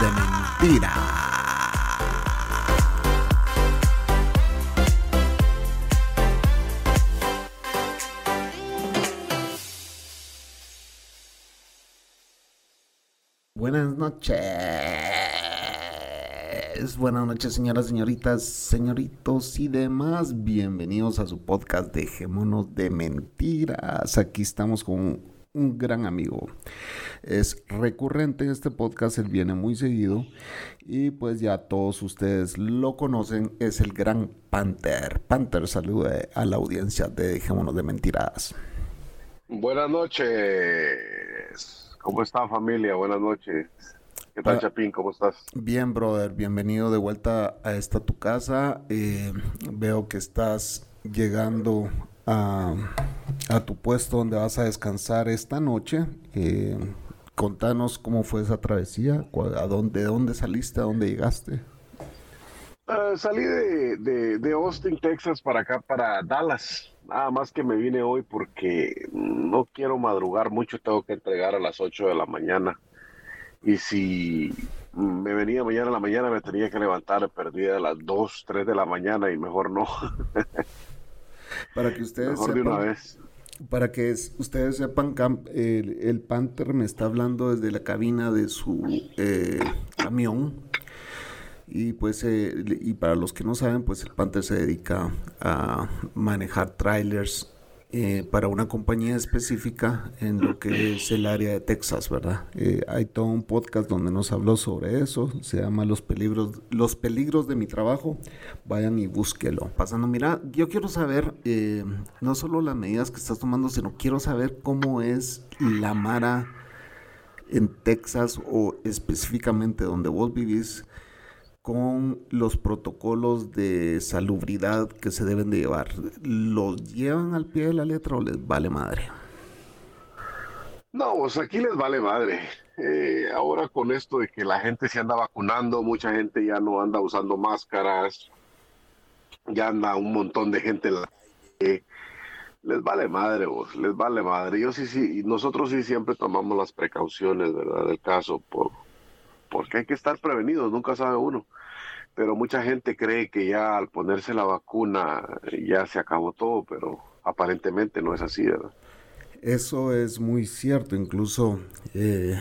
de Mentira. Buenas noches. Buenas noches, señoras, señoritas, señoritos y demás. Bienvenidos a su podcast Dejémonos de Mentiras. Aquí estamos con un gran amigo. Es recurrente en este podcast, él viene muy seguido y pues ya todos ustedes lo conocen, es el gran Panther. Panther, salude a la audiencia de Dejémonos de Mentiras. Buenas noches. ¿Cómo está familia? Buenas noches. ¿Qué tal, Ah. Chapín? ¿Cómo estás? Bien, brother, bienvenido de vuelta a esta tu casa. Eh, veo que estás llegando a, a tu puesto donde vas a descansar esta noche. Eh, contanos cómo fue esa travesía, a dónde, de dónde saliste, a dónde llegaste. Ah, salí de, de- Austin, Texas, para acá, para Dallas. Nada más que me vine hoy porque no quiero madrugar mucho, tengo que entregar a las 8 de la mañana. Y si me venía mañana en la mañana, me tenía que levantar perdida a las 2, 3 de la mañana y mejor no, Para que ustedes mejor de una sepan, vez. para que es- ustedes sepan, el, el Panther me está hablando desde la cabina de su eh, camión. Y pues, eh, y para los que no saben, pues el Panther se dedica a manejar trailers eh, para una compañía específica en lo que es el área de Texas, ¿verdad? Eh, hay todo un podcast donde nos habló sobre eso, se llama Los peligros, los peligros de mi trabajo. Vayan y búsquelo. Pasando, mira, yo quiero saber eh, no solo las medidas que estás tomando, sino quiero saber cómo es la Mara en Texas o específicamente donde vos vivís con los protocolos de salubridad que se deben de llevar. ¿Los llevan al pie de la letra o les vale madre? No, pues aquí les vale madre. Eh, ahora con esto de que la gente se anda vacunando, mucha gente ya no anda usando máscaras, ya anda un montón de gente en la calle. Les vale madre, vos, les vale madre. Yo sí, sí, nosotros sí siempre tomamos las precauciones, ¿verdad? Del caso, por, porque hay que estar prevenidos, nunca sabe uno. Pero mucha gente cree que ya al ponerse la vacuna ya se acabó todo, pero aparentemente no es así, ¿verdad? Eso es muy cierto, incluso eh,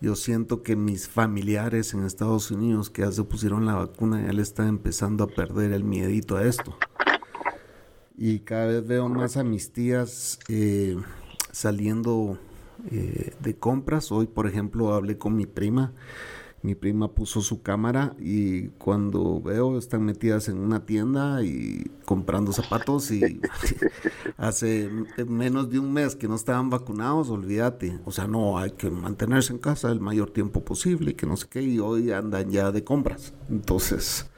yo siento que mis familiares en Estados Unidos que ya se pusieron la vacuna ya le están empezando a perder el miedito a esto. Y cada vez veo más a mis tías eh, saliendo eh, de compras. Hoy, por ejemplo, hablé con mi prima. Mi prima puso su cámara y cuando veo están metidas en una tienda y comprando zapatos y hace menos de un mes que no estaban vacunados, olvídate. O sea, no, hay que mantenerse en casa el mayor tiempo posible que no sé qué. Y hoy andan ya de compras. Entonces,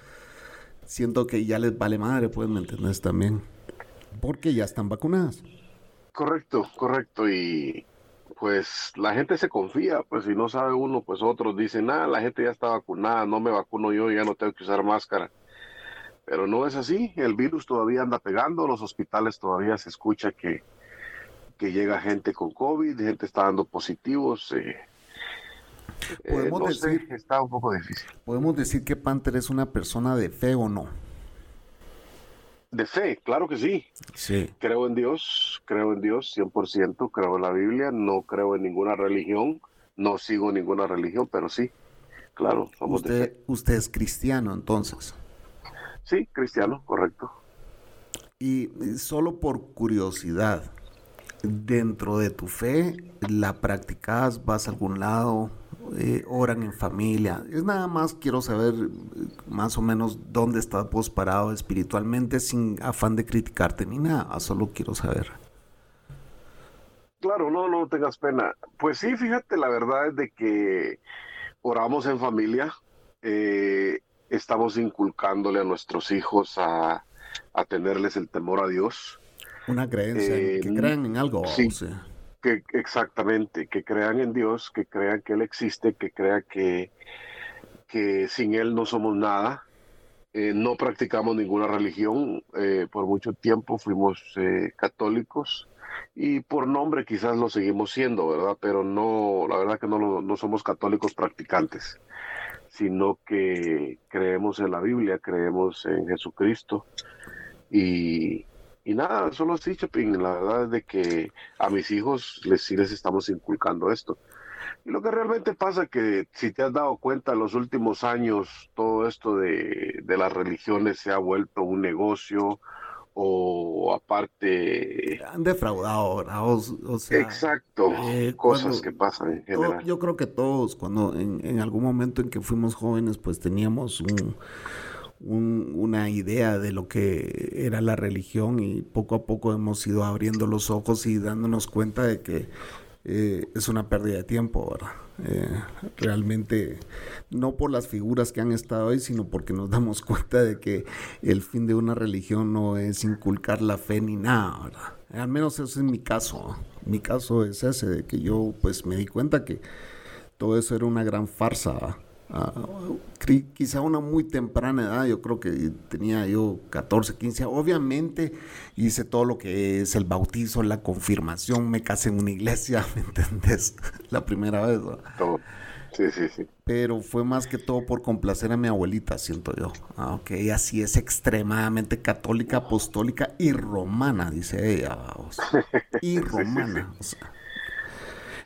siento que ya les vale madre, ¿me entendés también? Porque ya están vacunadas. Correcto, correcto. Y pues la gente se confía, pues si no sabe uno, pues otros dicen, ah, la gente ya está vacunada, no me vacuno yo, ya no tengo que usar máscara. Pero no es así, el virus todavía anda pegando, los hospitales todavía se escucha que, que llega gente con COVID, gente está dando positivos. eh, eh, Podemos no sé, decir- está un poco difícil. Podemos decir que Panther es una persona de fe o no. De fe, claro que sí. Sí. Creo en Dios, creo en Dios 100%, creo en la Biblia, no creo en ninguna religión, no sigo ninguna religión, pero sí, claro, somos de fe. Usted, usted es cristiano, entonces. Sí, cristiano, correcto. Y solo por curiosidad, dentro de tu fe, ¿la practicas? ¿Vas a algún lado? Eh, ¿Oran en familia? Es nada más quiero saber eh, más o menos dónde estás vos parado espiritualmente sin afán de criticarte ni nada, solo quiero saber. Claro, no, no tengas pena. Pues sí, fíjate, la verdad es de que oramos en familia, eh, estamos inculcándole a nuestros hijos a, a, tenerles el temor a Dios. Una creencia, que crean en algo. Sí, que, exactamente, que crean en Dios, que crean que Él existe, que crean que, que sin Él no somos nada. Eh, no practicamos ninguna religión, por mucho tiempo fuimos católicos y por nombre quizás lo seguimos siendo, ¿verdad? Pero no, la verdad que no, no somos católicos practicantes, sino que creemos en la Biblia, creemos en Jesucristo y, y nada, solo así, Chapín, la verdad es de que a mis hijos les, sí les estamos inculcando esto. Y lo que realmente pasa que si te has dado cuenta en los últimos años, todo esto de, de las religiones se ha vuelto un negocio, o aparte... Han defraudado, O, sea, exacto, eh, cosas que pasan en general. yo creo que todos, cuando en, algún momento en que fuimos jóvenes, pues teníamos un, una idea de lo que era la religión y poco a poco hemos ido abriendo los ojos y dándonos cuenta de que eh, es una pérdida de tiempo, ¿verdad? Eh, realmente no por las figuras que han estado ahí, sino porque nos damos cuenta de que el fin de una religión no es inculcar la fe ni nada. Al menos ese es mi caso. Mi caso es ese, de que yo pues me di cuenta que todo eso era una gran farsa quizá una muy temprana edad, yo creo que tenía yo 14, 15, obviamente hice todo lo que es el bautizo, la confirmación, me casé en una iglesia, ¿me entendés? La primera vez. Sí, sí, sí. Pero fue más que todo por complacer a mi abuelita, siento yo. Ah, ok, así es extremadamente católica, apostólica y romana, dice ella. Y romana, o sea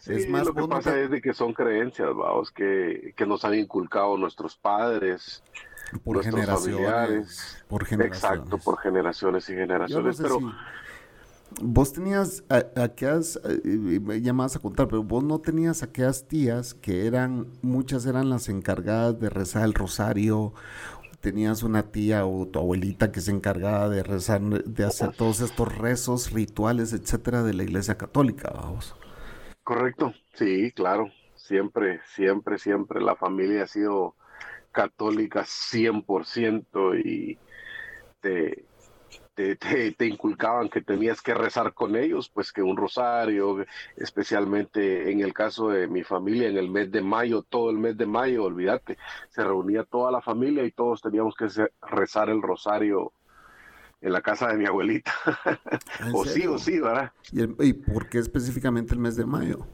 es más lo que pasa es de que son creencias, vamos, que, que nos han inculcado nuestros padres, por generaciones, por generaciones. Exacto, por generaciones y generaciones. pero vos tenías aquellas, me llamabas a contar, pero vos no tenías aquellas tías que eran, muchas eran las encargadas de rezar el rosario. Tenías una tía o tu abuelita que se encargaba de rezar, de hacer todos estos rezos, rituales, etcétera, de la iglesia católica, vamos. Correcto, sí, claro. Siempre, siempre, siempre la familia ha sido católica 100% y te, te, te, inculcaban que tenías que rezar con ellos, pues que un rosario, especialmente en el caso de mi familia, en el mes de mayo, todo el mes de mayo, olvídate, se reunía toda la familia y todos teníamos que rezar el rosario en la casa de mi abuelita. o sí, o sí, ¿verdad? ¿Y, por qué específicamente el mes de mayo?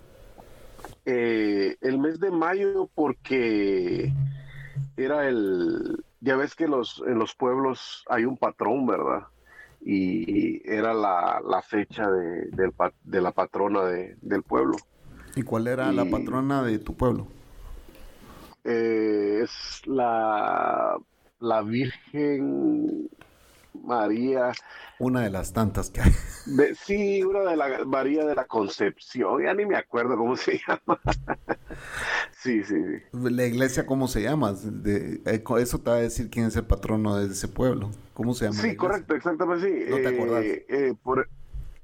Eh, el mes de mayo porque era el, ya ves que los, en los pueblos hay un patrón, ¿verdad? Y era la, fecha de, de, la patrona del pueblo. ¿Y cuál era la patrona de tu pueblo? Eh, es la, la Virgen María. Una de las tantas que hay. sí, una de la María de la Concepción, ya ni me acuerdo cómo se llama. sí, sí, sí. La iglesia, ¿cómo se llama? De, eh, eso te va a decir quién es el patrono de ese pueblo. ¿Cómo se llama? Sí, correcto, exactamente, sí. ¿No te acordás? Eh, eh, por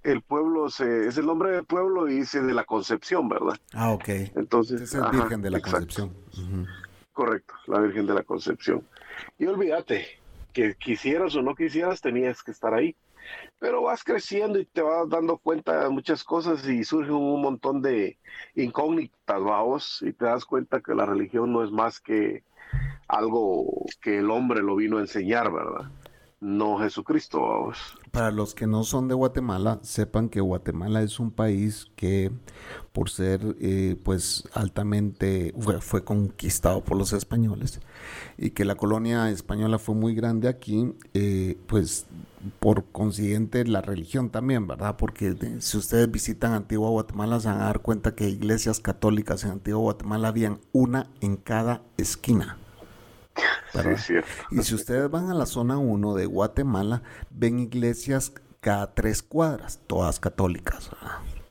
el pueblo se, es el nombre del pueblo y dice de la Concepción, ¿verdad? Ah, ok. Entonces, es la Virgen de la Concepción. Correcto, la Virgen de la Concepción. Y olvídate, que quisieras o no quisieras, tenías que estar ahí. Pero vas creciendo y te vas dando cuenta de muchas cosas y surgen un montón de incógnitas, vamos, y te das cuenta que la religión no es más que algo que el hombre lo vino a enseñar, ¿verdad? No Jesucristo, vamos. Para los que no son de Guatemala, sepan que Guatemala es un país que, por ser eh, pues altamente, fue, conquistado por los españoles y que la colonia española fue muy grande aquí, eh, pues por consiguiente la religión también, ¿verdad? Porque si ustedes visitan Antigua Guatemala se van a dar cuenta que iglesias católicas en Antigua Guatemala habían una en cada esquina. Y si ustedes van a la zona 1 de Guatemala, ven iglesias cada tres cuadras, todas católicas.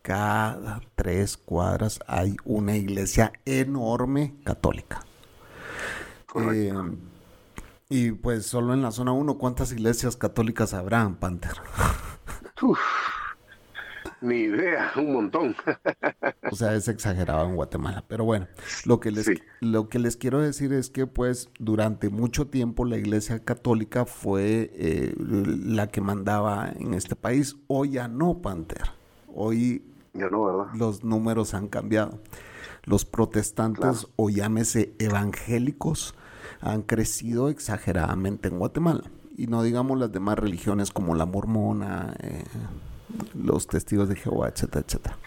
Cada tres cuadras hay una iglesia enorme católica. Eh, y pues solo en la zona 1, ¿cuántas iglesias católicas habrán, Panther? Ni idea, un montón. o sea, es exagerado en Guatemala. Pero bueno, lo que, les, lo que les quiero decir es que pues durante mucho tiempo la Iglesia Católica fue eh, la que mandaba en este país. Hoy ya no, Panther. Hoy ya no, ¿verdad? los números han cambiado. Los protestantes o llámese evangélicos han crecido exageradamente en Guatemala. Y no digamos las demás religiones como la mormona, eh, los testigos de Jehová, etcétera, etcétera.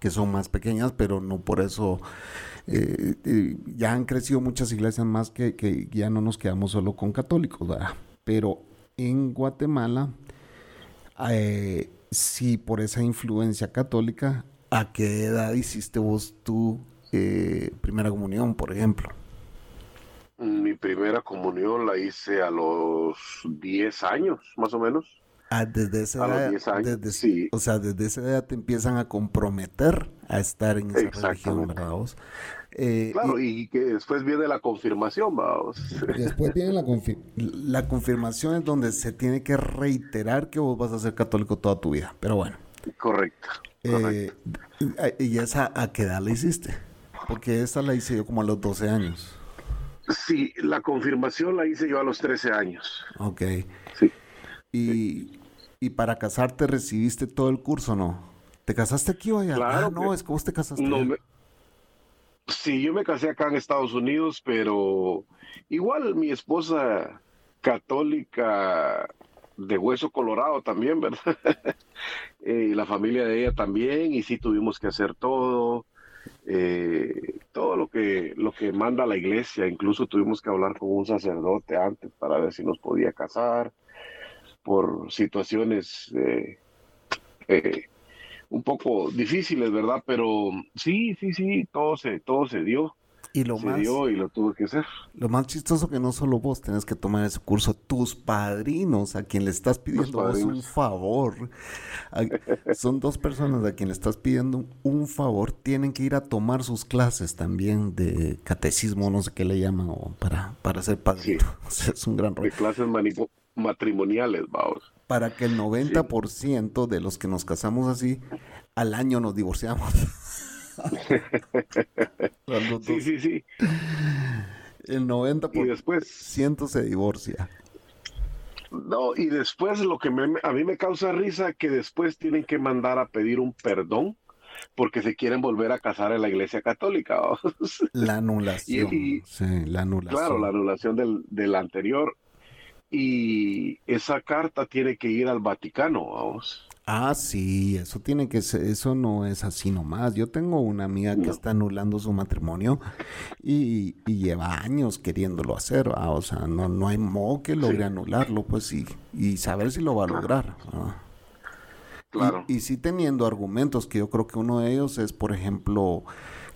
Que son más pequeñas, pero no por eso eh, eh, ya han crecido muchas iglesias más que, que, ya no nos quedamos solo con católicos, ¿verdad? Pero en Guatemala, sí, por esa influencia católica, ¿a qué edad hiciste vos tu primera comunión, por ejemplo? Mi primera comunión la hice a los 10 años, más o menos. Ah, desde esa edad, sí. O sea, desde esa edad te empiezan a comprometer a estar en esa religión, ¿verdad? Eh, claro, y, que después viene la confirmación, vamos. Después viene la, la confirmación es donde se tiene que reiterar que vos vas a ser católico toda tu vida, pero bueno. Correcto. Eh, ¿Y esa a qué edad la hiciste? Porque esa la hice yo como a los 12 años. Sí, la confirmación la hice yo a los 13 años. Ok. Sí. Y, y para casarte recibiste todo el curso, ¿no? ¿Te casaste aquí o allá? Claro. Ah, no, es que vos te casaste. No, Sí, yo me casé acá en Estados Unidos, pero igual mi esposa católica de hueso colorado también, ¿verdad? Eh, y la familia de ella también, y sí tuvimos que hacer todo. Eh, todo lo que, lo que manda la iglesia, incluso tuvimos que hablar con un sacerdote antes para ver si nos podía casar por situaciones eh, eh, un poco difíciles, ¿verdad? Pero sí, sí, sí, todo se, todo se dio. Y lo más, dio y lo tuve que hacer. Lo más chistoso que no solo vos tenés que tomar ese curso, tus padrinos a quien le estás pidiendo un favor, son dos personas a quien le estás pidiendo un favor, tienen que ir a tomar sus clases también de catecismo, no sé qué le llaman, o para, para ser padrino. es un gran rollo. De clases matrimoniales, vamos. Para que el 90% de los que nos casamos así, al año nos divorciamos. sí, sí, sí. El 90% y después, se divorcia. No, y después lo que a mí me causa risa que después tienen que mandar a pedir un perdón porque se quieren volver a casar en la iglesia católica. La anulación. sí, la anulación. Claro, la anulación del, del, anterior. Y esa carta tiene que ir al Vaticano, vamos. Ah, sí, eso tiene que ser, eso no es así nomás. Yo tengo una amiga que está anulando su matrimonio y, lleva años queriéndolo hacer, o sea, no, no hay modo que logre anularlo, pues, y, y saber si lo va a lograr. Claro. Y, sí teniendo argumentos, que yo creo que uno de ellos es, por ejemplo,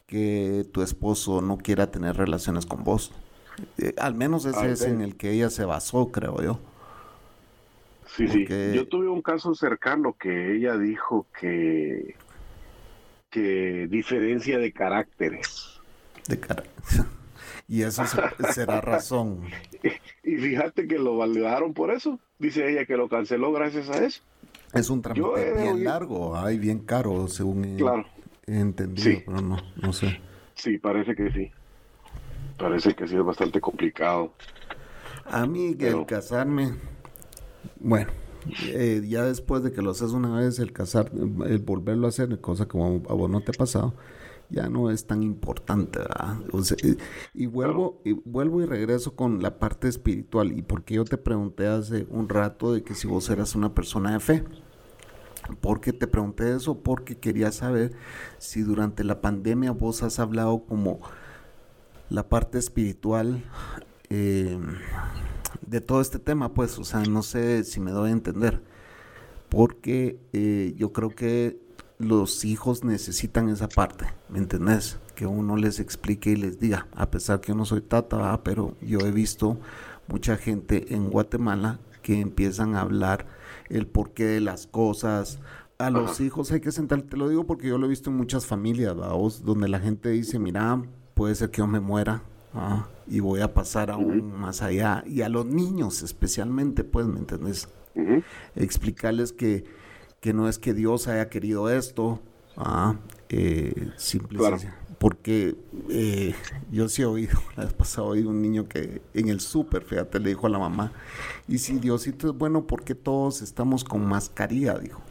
que tu esposo no quiera tener relaciones con vos. Eh, al menos ese ah, es en el que ella se basó, creo yo. Sí, sí. Yo tuve un caso cercano que ella dijo que, que diferencia de caracteres. De carácter. y eso será razón. Y fíjate que lo validaron por eso. Dice ella que lo canceló gracias a eso. Es un trámite bien largo, ay, bien caro, según he, entendido, pero no, no sé. Sí, parece que sí. Parece que sí es bastante complicado. A mí, que el casarme, bueno, eh, ya después de que lo haces una vez, el casar, el volverlo a hacer, cosa como a vos no te ha pasado, ya no es tan importante, y, vuelvo, y vuelvo y regreso con la parte espiritual. Y porque yo te pregunté hace un rato de que si vos eras una persona de fe. porque te pregunté eso? Porque quería saber si durante la pandemia vos has hablado como la parte espiritual. Eh, de todo este tema, pues, o sea, no sé si me doy a entender, porque eh, yo creo que los hijos necesitan esa parte, ¿me entendés? Que uno les explique y les diga, a pesar que yo no soy tata, pero yo he visto mucha gente en Guatemala que empiezan a hablar el porqué de las cosas. A los hijos hay que sentar, te lo digo porque yo lo he visto en muchas familias, donde la gente dice, mira, puede ser que yo me muera, y voy a pasar aún más allá. Y a los niños especialmente, pues, ¿me entendés? Explicarles que, que no es que Dios haya querido esto, ah, eh, simplemente porque eh, yo sí he oído, la vez pasada oí un niño que en el súper, fíjate, le dijo a la mamá, y si Diosito es bueno, porque todos estamos con mascarilla? Dijo.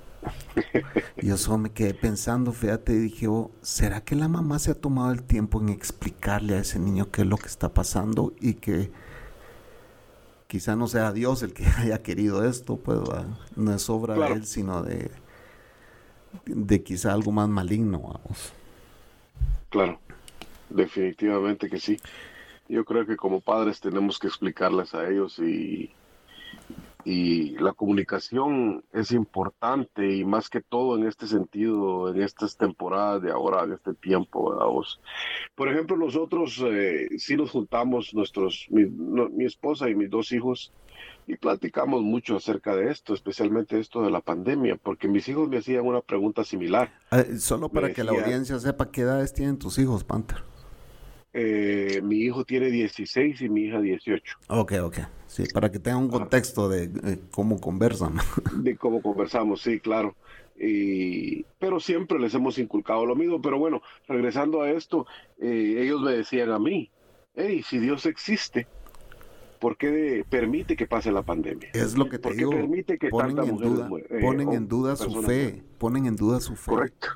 Y yo solo me quedé pensando, fíjate, y dije, oh, ¿será que la mamá se ha tomado el tiempo en explicarle a ese niño qué es lo que está pasando y que quizá no sea Dios el que haya querido esto, pues no es obra de él, sino de, de quizá algo más maligno, vamos. Claro, definitivamente que sí. Yo creo que como padres tenemos que explicarles a ellos y, y la comunicación es importante y más que todo en este sentido, en estas temporadas de ahora, en este tiempo, ¿verdad? Por ejemplo, nosotros eh, sí nos juntamos, nuestros, mi, esposa y mis dos hijos, y platicamos mucho acerca de esto, especialmente esto de la pandemia, porque mis hijos me hacían una pregunta similar. Ah, solo para que la audiencia sepa qué edades tienen tus hijos, Panther. Eh, mi hijo tiene 16 y mi hija 18. Ok, ok. Sí, para que tenga un contexto de, cómo conversan. De cómo conversamos, sí, claro. Y, pero siempre les hemos inculcado lo mismo. Pero bueno, regresando a esto, eh, ellos me decían a mí, hey, si Dios existe, ¿por qué permite que pase la pandemia? Es lo que te digo. permite que ponen en duda, eh, ponen en duda su fe, ponen en duda su fe. Correcto,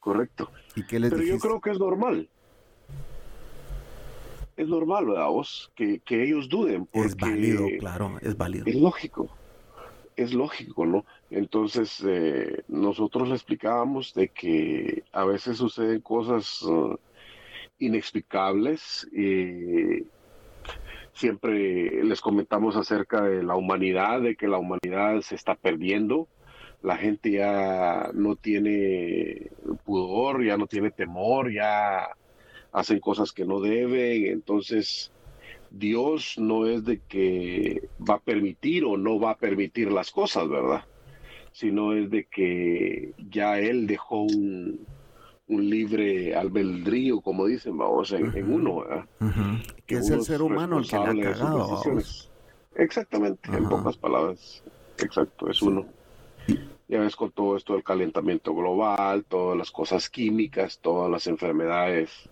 correcto. ¿Y qué les Pero yo creo que es normal. Es normal, ¿verdad? Vos? Que, ellos duden. es válido, claro, es válido. Es lógico, es lógico, ¿no? Entonces, eh, nosotros le explicábamos de que a veces suceden cosas uh, inexplicables y Siempre les comentamos acerca de la humanidad, de que la humanidad se está perdiendo. La gente ya no tiene pudor, ya no tiene temor, ya hacen cosas que no deben. Entonces, Dios no es de que va a permitir o no va a permitir las cosas, ¿verdad? Sino es de que ya Él dejó un, un libre albedrío, como dicen, vamos, en, uno, ¿verdad? Que, es el ser humano el que le ha cagado. Exactamente, en pocas palabras. Exacto, es uno. Ya ves con todo esto del calentamiento global, todas las cosas químicas, todas las enfermedades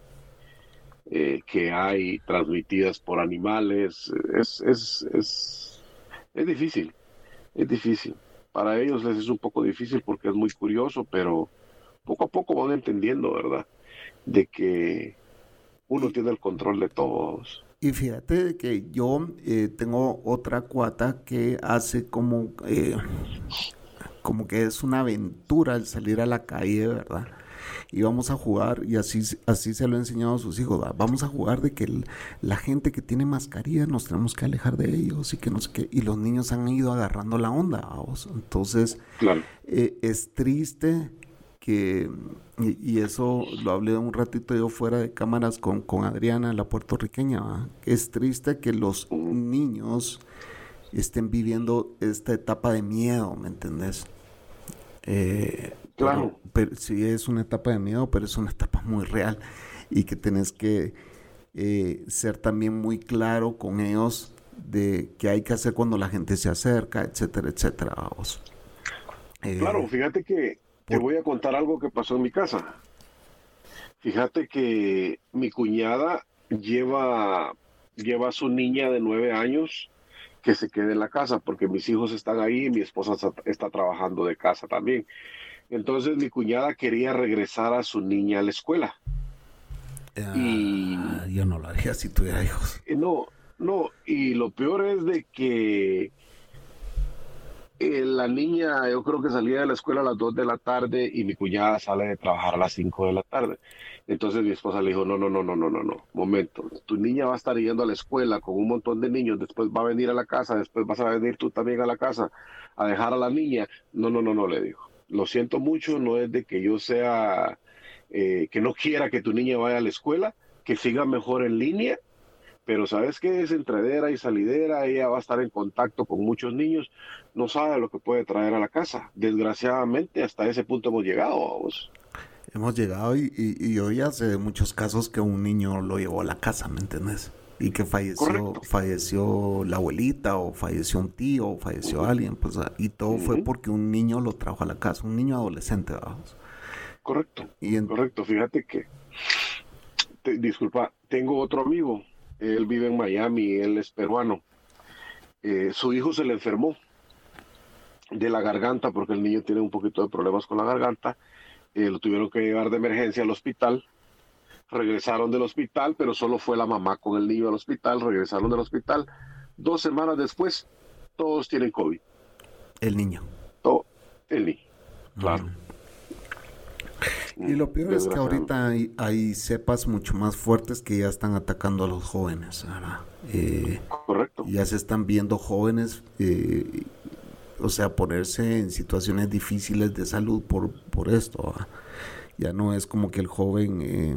eh, que hay transmitidas por animales, es, es, es, es difícil, es difícil. Para ellos les es un poco difícil porque es muy curioso, pero poco a poco van entendiendo, ¿verdad? De que uno tiene el control de todos. Y fíjate que yo eh, tengo otra cuata que hace como, eh, como que es una aventura el salir a la calle, ¿verdad? Y vamos a jugar, y así, así se lo he enseñado a sus hijos, vamos a jugar de que la gente que tiene mascarilla nos tenemos que alejar de ellos y que no sé qué. Y los niños han ido agarrando la onda, ¿vamos? Entonces, eh, es triste que, y, eso lo hablé un ratito yo fuera de cámaras con, con Adriana, la puertorriqueña, es triste que los niños estén viviendo esta etapa de miedo, ¿me entendés? Eh, claro. Pero, sí, es una etapa de miedo, pero es una etapa muy real y que tenés que eh, ser también muy claro con ellos de qué hay que hacer cuando la gente se acerca, etcétera, etcétera. Vamos. claro, eh, fíjate que te voy a contar algo que pasó en mi casa. Fíjate que mi cuñada lleva, lleva a su niña de nueve años que se quede en la casa porque mis hijos están ahí y mi esposa está trabajando de casa también. Entonces mi cuñada quería regresar a su niña a la escuela. Ah, y yo no lo haría si tuviera hijos. No, no, y lo peor es de que eh, la niña, yo creo que salía de la escuela a las 2 de la tarde y mi cuñada sale de trabajar a las 5 de la tarde. Entonces mi esposa le dijo, no, no, no, no, no, no, no, momento, tu niña va a estar yendo a la escuela con un montón de niños, después va a venir a la casa, después vas a venir tú también a la casa a dejar a la niña. No, no, no, no, le dijo. Lo siento mucho, no es de que yo sea, eh, que no quiera que tu niña vaya a la escuela, que siga mejor en línea, pero sabes que es entradera y salidera, ella va a estar en contacto con muchos niños, no sabe lo que puede traer a la casa. Desgraciadamente hasta ese punto hemos llegado, vos. Hemos llegado y, y, y, sé de muchos casos que un niño lo llevó a la casa, ¿me entiendes? Y que falleció falleció la abuelita o falleció un tío o falleció alguien pues y todo fue porque un niño lo trajo a la casa un niño adolescente vamos correcto y correcto. Fíjate que disculpa tengo otro amigo él vive en Miami él es peruano. Eh, su hijo se le enfermó de la garganta porque el niño tiene un poquito de problemas con la garganta eh, lo tuvieron que llevar de emergencia al hospital regresaron del hospital, pero solo fue la mamá con el niño al hospital, regresaron del hospital. Dos semanas después, todos tienen COVID. El niño. Todo, el niño, claro. Y lo peor es que ahorita hay, cepas mucho más fuertes que ya están atacando a los jóvenes. Eh, Correcto. Ya se están viendo jóvenes, eh, o sea, ponerse en situaciones difíciles de salud por, por esto. Ya no es como que el joven... Eh,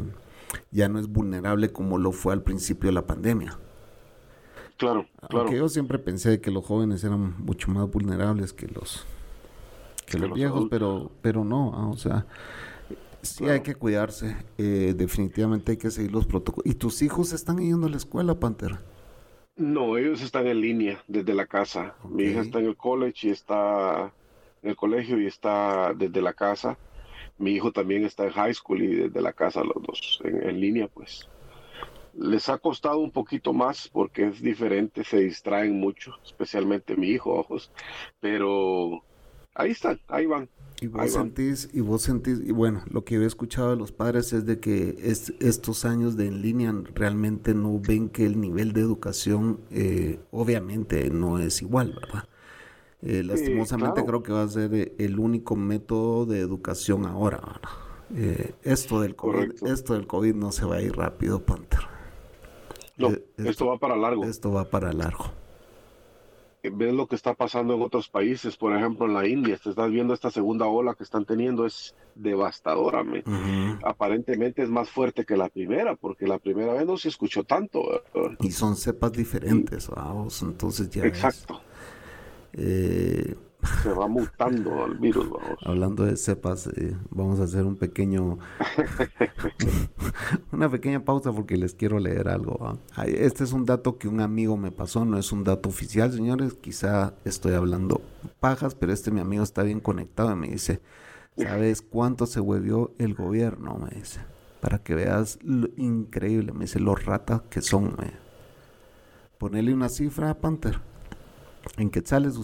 ya no es vulnerable como lo fue al principio de la pandemia. Claro, claro. Aunque yo siempre pensé que los jóvenes eran mucho más vulnerables que los que, los, viejos, pero pero no, ah, o sea, sí hay que cuidarse, eh, definitivamente hay que seguir los protocolos. ¿Y tus hijos están yendo a la escuela, Pantera? No, ellos están en línea desde la casa. Mi hija está en el college y está en el colegio y está desde la casa mi hijo también está en high school y desde la casa los dos en, línea, pues. Les ha costado un poquito más porque es diferente, se distraen mucho, especialmente mi hijo, ojos, pero ahí están, ahí van. Y vos sentís, y vos sentís, y bueno, lo que yo he escuchado de los padres es de que estos años de en línea realmente no ven que el nivel de educación eh, obviamente no es igual, ¿verdad? Eh, lastimosamente creo que va a ser eh, el único método de educación ahora. Eh, esto del COVID, esto del COVID no se va a ir rápido, Panther. No, esto, va para largo. Esto va para largo. Ves lo que está pasando en otros países, por ejemplo en la India, te estás viendo esta segunda ola que están teniendo, es devastadora. Aparentemente es más fuerte que la primera, porque la primera vez no se escuchó tanto. Y son cepas diferentes, vamos, entonces ya. Exacto. Eh, se va mutando el virus. Hablando de cepas, eh, vamos a hacer un pequeño, una pequeña pausa porque les quiero leer algo. Este es un dato que un amigo me pasó, no es un dato oficial, señores. Quizá estoy hablando pajas, pero este mi amigo está bien conectado y me dice, ¿sabes cuánto se huevió el gobierno? Me dice, para que veas lo increíble, me dice, los ratas que son. Me. Ponele una cifra, Panther. ¿En quetzales?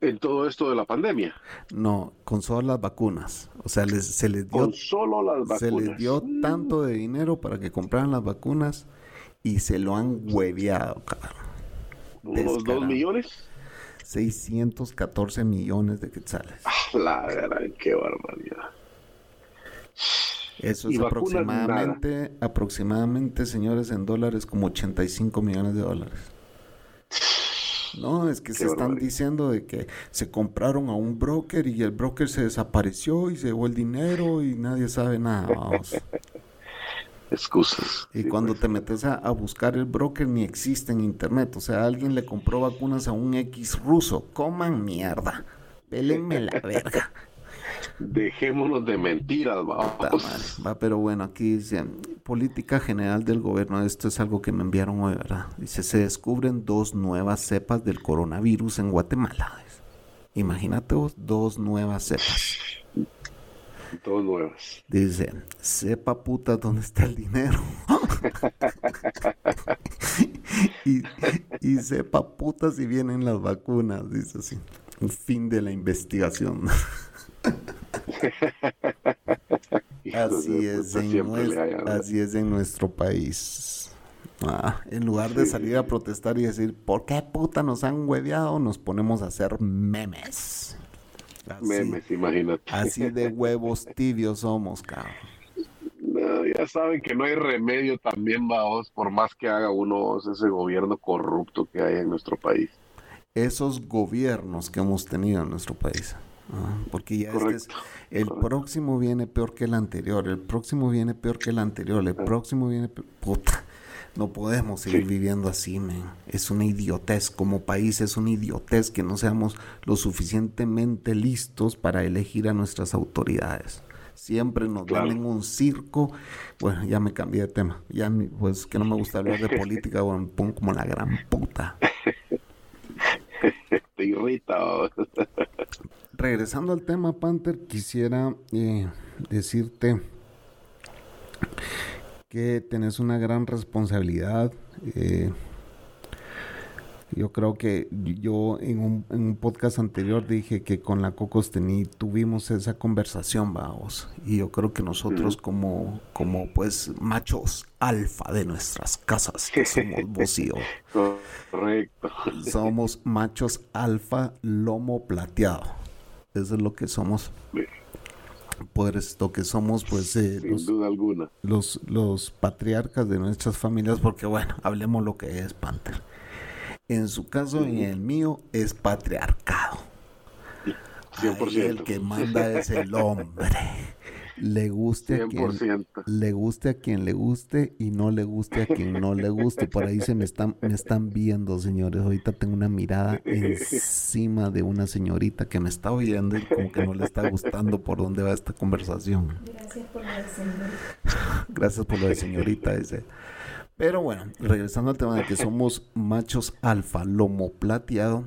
En todo esto de la pandemia. No, con solo las vacunas. O sea, se les dio. Con solo las vacunas. Se les dio mm. tanto de dinero para que compraran las vacunas y se lo han hueveado, cabrón. ¿Unos dos millones? 614 millones de quetzales. Ah, la gran, qué barbaridad. Eso es aproximadamente, aproximadamente, señores, en dólares, como 85 millones de dólares. No, es que se están diciendo de que se compraron a un broker y el broker se desapareció y se llevó el dinero y nadie sabe nada. Excusas. Y cuando pues. te metes a, buscar el broker ni existe en internet. O sea, alguien le compró vacunas a un X ruso. Coman mierda. Pélenme la verga. Dejémonos de mentiras, vamos. Va, pero bueno, aquí dice, política general del gobierno, esto es algo que me enviaron hoy, ¿verdad? Dice, se descubren dos nuevas cepas del coronavirus en Guatemala. Imagínate vos, dos nuevas cepas. Dos nuevas. Dice, sepa puta dónde está el dinero. y, y sepa puta si vienen las vacunas, dice así. Fin de la investigación. así, es en nuestro, así es en nuestro país. Ah, en lugar de salir a protestar y decir, ¿por qué puta nos han hueveado? Nos ponemos a hacer memes. memes, imagínate. Así de huevos tibios somos, cabrón. ya saben que no hay remedio también, vamos, por más que haga uno ese gobierno corrupto que hay en nuestro país. Esos gobiernos que hemos tenido en nuestro país. Ah, porque ya este el próximo viene peor que el anterior, el próximo viene peor que el anterior, el próximo viene peor. Puta, no podemos seguir viviendo así, men. Es una idiotez, como país es una idiotez que no seamos lo suficientemente listos para elegir a nuestras autoridades. Siempre nos ven en un circo. Bueno, ya me cambié de tema. Ya, pues, que no me gusta hablar de política, bueno, me pongo como la gran puta. Te. Regresando al tema, Panther, quisiera eh, decirte que tenés una gran responsabilidad. Eh, yo creo que yo en un, podcast anterior dije que con la Cocos tení, tuvimos esa conversación, vamos. Y yo creo que nosotros como, como pues machos alfa de nuestras casas, que somos vos y Correcto. Somos machos alfa lomo plateado. Eso es lo que somos. Por esto que somos, pues, eh, Sin los, duda alguna. Los, los patriarcas de nuestras familias, porque bueno, hablemos lo que es Panther en su caso y en el mío es patriarcado. 100%. el que manda es el hombre. Le guste a quien le guste a quien le guste y no le guste a quien no le guste. Por ahí se me están me están viendo, señores. Ahorita tengo una mirada encima de una señorita que me está oyendo y como que no le está gustando por dónde va esta conversación. Gracias por lo de señorita. Gracias por lo de señorita, dice. Pero bueno, regresando al tema de que somos machos alfa, lomo plateado,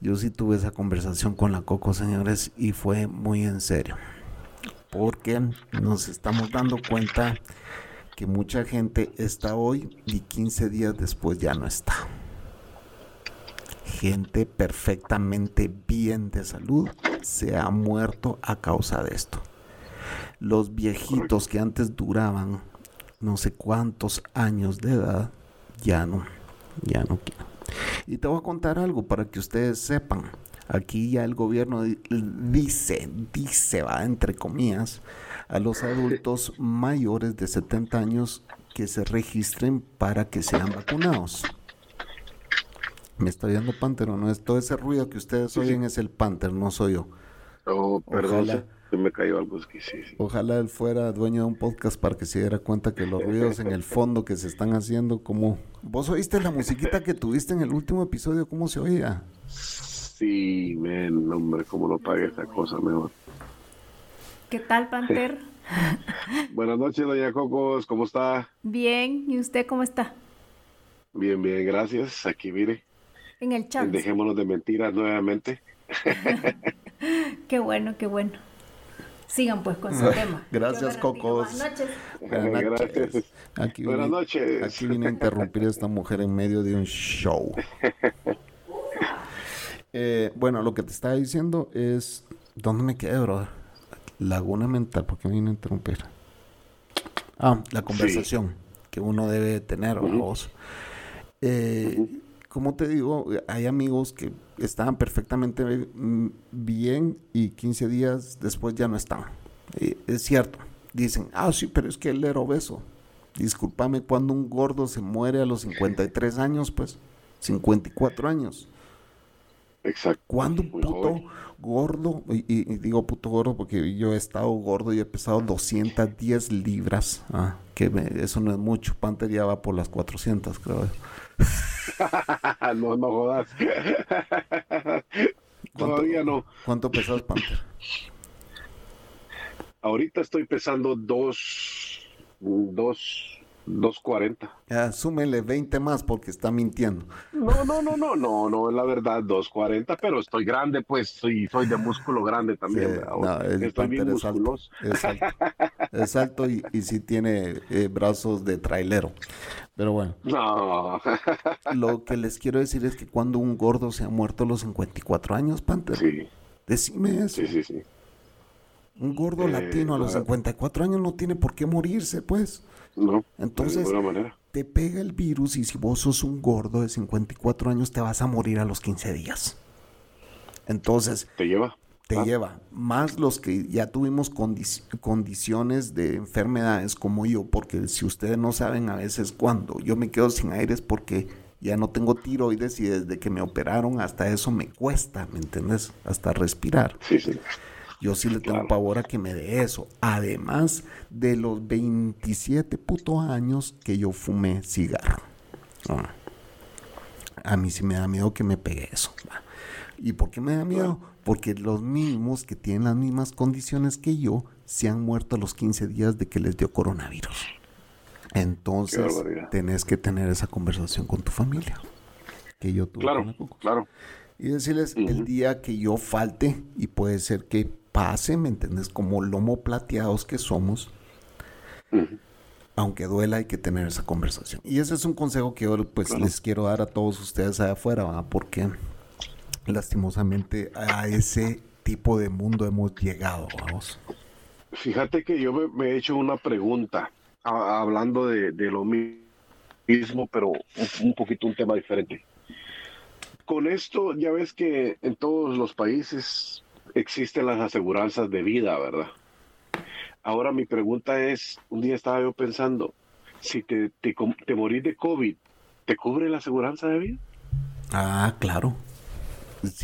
yo sí tuve esa conversación con la Coco, señores, y fue muy en serio. Porque nos estamos dando cuenta que mucha gente está hoy y 15 días después ya no está. Gente perfectamente bien de salud se ha muerto a causa de esto. Los viejitos que antes duraban no sé cuántos años de edad, ya no, ya no quiero. Y te voy a contar algo para que ustedes sepan. Aquí ya el gobierno dice, dice, va, entre comillas, a los adultos mayores de 70 años que se registren para que sean vacunados. Me está oyendo Panther, ¿no? Es todo ese ruido que ustedes oyen es el Panther, no soy yo. Oh, perdón me cayó algo Ojalá él fuera dueño de un podcast para que se diera cuenta que los ruidos en el fondo que se están haciendo, como... ¿Vos oíste la musiquita que tuviste en el último episodio? ¿Cómo se oía? Sí, men, hombre, cómo lo pague esa cosa mejor. ¿Qué tal, Panther? Buenas noches, doña Cocos, ¿cómo está? Bien, ¿y usted cómo está? Bien, bien, gracias. Aquí, mire. En el chat. Dejémonos de mentiras nuevamente. qué bueno, qué bueno sigan pues con su tema. Gracias, Cocos. Buenas noches. Buenas noches. Aquí Buenas vine, noches. Aquí vine a interrumpir a esta mujer en medio de un show. Eh, bueno, lo que te estaba diciendo es, ¿dónde me quedé, brother? Laguna mental, ¿por qué me vine a interrumpir? Ah, la conversación que uno debe tener, vos. Eh, como te digo, hay amigos que estaban perfectamente mm, bien y 15 días después ya no están. Eh, es cierto. Dicen, ah, sí, pero es que él era obeso. Discúlpame, cuando un gordo se muere a los 53 años, pues, 54 años. Exacto. Cuando un puto gordo, y, digo puto gordo porque yo he estado gordo y he pesado 210 libras, ah, que eso no es mucho, Panther ya va por las 400, creo. no, no jodas. Todavía no. ¿Cuánto pesas, Panther? Ahorita estoy pesando dos, dos, 2.40. Ya, súmele 20 más porque está mintiendo. No, no, no, no, no, no, es la verdad, 2.40, pero estoy grande, pues, soy, soy de músculo grande también. no, estoy bien es alto, es alto, y, y sí tiene eh, brazos de trailero. Pero bueno. No. lo que les quiero decir es que cuando un gordo se ha muerto a los 54 años, Panther, sí. decime eso. Sí, sí, sí. Un gordo eh, latino a los 54 años no tiene por qué morirse, pues. No. Entonces, te pega el virus y si vos sos un gordo de 54 años, te vas a morir a los 15 días. Entonces, te lleva. Te ah. lleva. Más los que ya tuvimos condiciones de enfermedades como yo, porque si ustedes no saben, a veces cuando yo me quedo sin aire es porque ya no tengo tiroides y desde que me operaron hasta eso me cuesta, ¿me entiendes? Hasta respirar. Sí, sí. Yo sí le tengo pavor a que me dé eso. Además de los 27 putos años que yo fumé cigarro. Ah. A mí sí me da miedo que me pegue eso. ¿Y por qué me da miedo? Porque los mismos que tienen las mismas condiciones que yo se han muerto a los 15 días de que les dio coronavirus. Entonces, tenés que tener esa conversación con tu familia. Que yo tuve claro, claro. Y decirles el día que yo falte, y puede ser que pase, ¿me entiendes? Como lomo plateados que somos. Aunque duela, hay que tener esa conversación. Y ese es un consejo que yo pues les quiero dar a todos ustedes allá afuera, porque lastimosamente a ese tipo de mundo hemos llegado, vamos. Fíjate que yo me, he hecho una pregunta, hablando de, lo mismo, pero un, poquito un tema diferente. Con esto, ya ves que en todos los países existen las aseguranzas de vida, ¿verdad? Ahora mi pregunta es, un día estaba yo pensando, si te, te, te morís de COVID, ¿te cubre la aseguranza de vida? Ah, claro.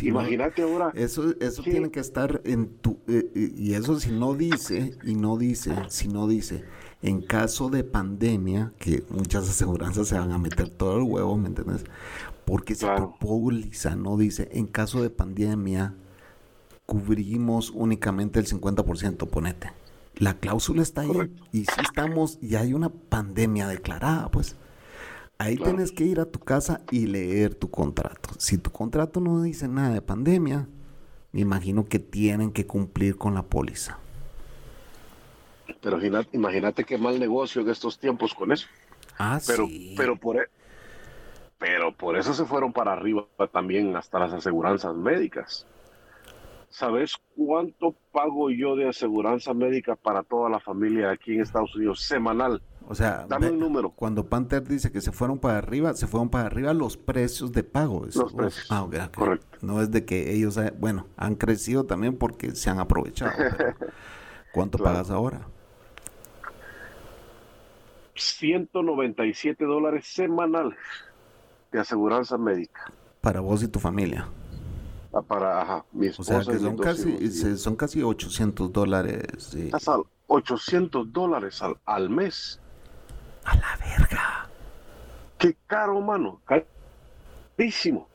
Imagínate ahora. Eso, eso tiene que estar en tu. Eh, eh, y eso si no dice, y no dice, si no dice, en caso de pandemia, que muchas aseguranzas se van a meter todo el huevo, ¿me entiendes? Porque si tu póliza no dice, en caso de pandemia, cubrimos únicamente el 50%, ponete. La cláusula está ahí. Y si estamos, y hay una pandemia declarada, pues. Ahí tienes que ir a tu casa y leer tu contrato. Si tu contrato no dice nada de pandemia, me imagino que tienen que cumplir con la póliza. Pero imagínate qué mal negocio en estos tiempos con eso. Ah, pero, sí. Pero por, e, pero por eso se fueron para arriba también hasta las aseguranzas médicas. ¿Sabes cuánto pago yo de aseguranza médica para toda la familia aquí en Estados Unidos semanal? O sea, dame un número. Cuando Panther dice que se fueron para arriba, se fueron para arriba los precios de pago. Los precios. Ah, Correcto. No es de que ellos, eh, bueno, han crecido también porque se han aprovechado. ¿Cuánto pagas ahora? 197 dólares semanales de aseguranza médica. Para vos y tu familia. Ah, para ajá, mi esposa O sea, que son casi, son casi 800 dólares. Sí. 800 dólares al, al mes. A la verga. Qué caro, mano. Carísimo.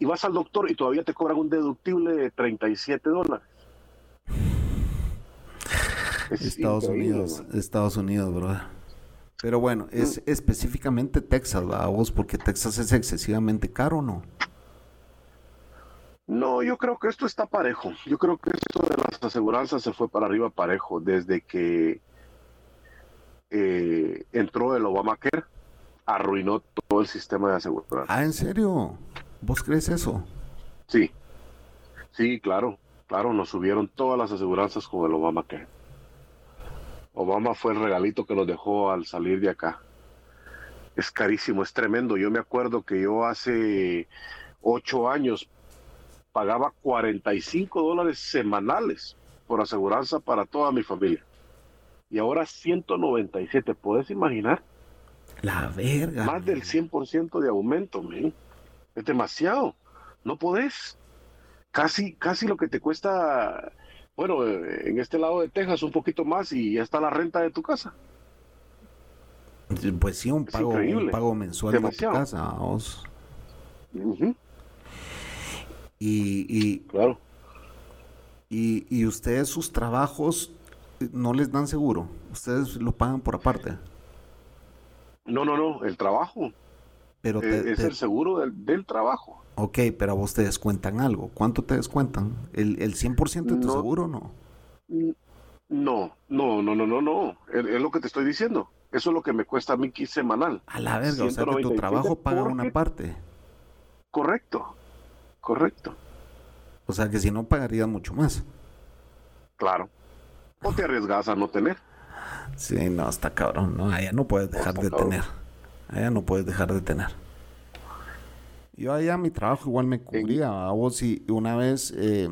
Y vas al doctor y todavía te cobran un deductible de 37 dólares. Estados Unidos, Estados Unidos, brother. Pero bueno, es mm. específicamente Texas, ¿verdad? Vos, porque Texas es excesivamente caro, ¿no? No, yo creo que esto está parejo. Yo creo que esto de las aseguranzas se fue para arriba parejo desde que eh, entró el Obamacare, arruinó todo el sistema de aseguranza. Ah, ¿en serio? ¿Vos crees eso? Sí, sí, claro, claro, nos subieron todas las aseguranzas con el Obamacare. Obama fue el regalito que nos dejó al salir de acá. Es carísimo, es tremendo. Yo me acuerdo que yo hace ocho años pagaba 45 dólares semanales por aseguranza para toda mi familia y ahora 197. ¿Puedes imaginar? La verga. Más del 100% de aumento, man. Es demasiado. No podés. Casi, casi lo que te cuesta, bueno, en este lado de Texas un poquito más y ya está la renta de tu casa. Pues sí, un pago, un pago mensual de tu casa. Vos. Y, y, claro. Y, y ustedes sus trabajos no les dan seguro. Ustedes lo pagan por aparte. No, no, no, el trabajo. Pero es, el seguro del, trabajo. Ok, pero a vos te descuentan algo. ¿Cuánto te descuentan? ¿El, el 100% de tu seguro o no? No, no, no, no, no, no. Es, lo que te estoy diciendo. Eso es lo que me cuesta a mí semanal. A la verga, o sea que tu trabajo paga una parte. Correcto, correcto. O sea que si no pagarías mucho más. Claro o te arriesgas a no tener. Sí, no, está cabrón, ¿no? Allá no puedes dejar de tener. Allá no puedes dejar de tener. Yo allá mi trabajo igual me cubría. A vos y una vez eh,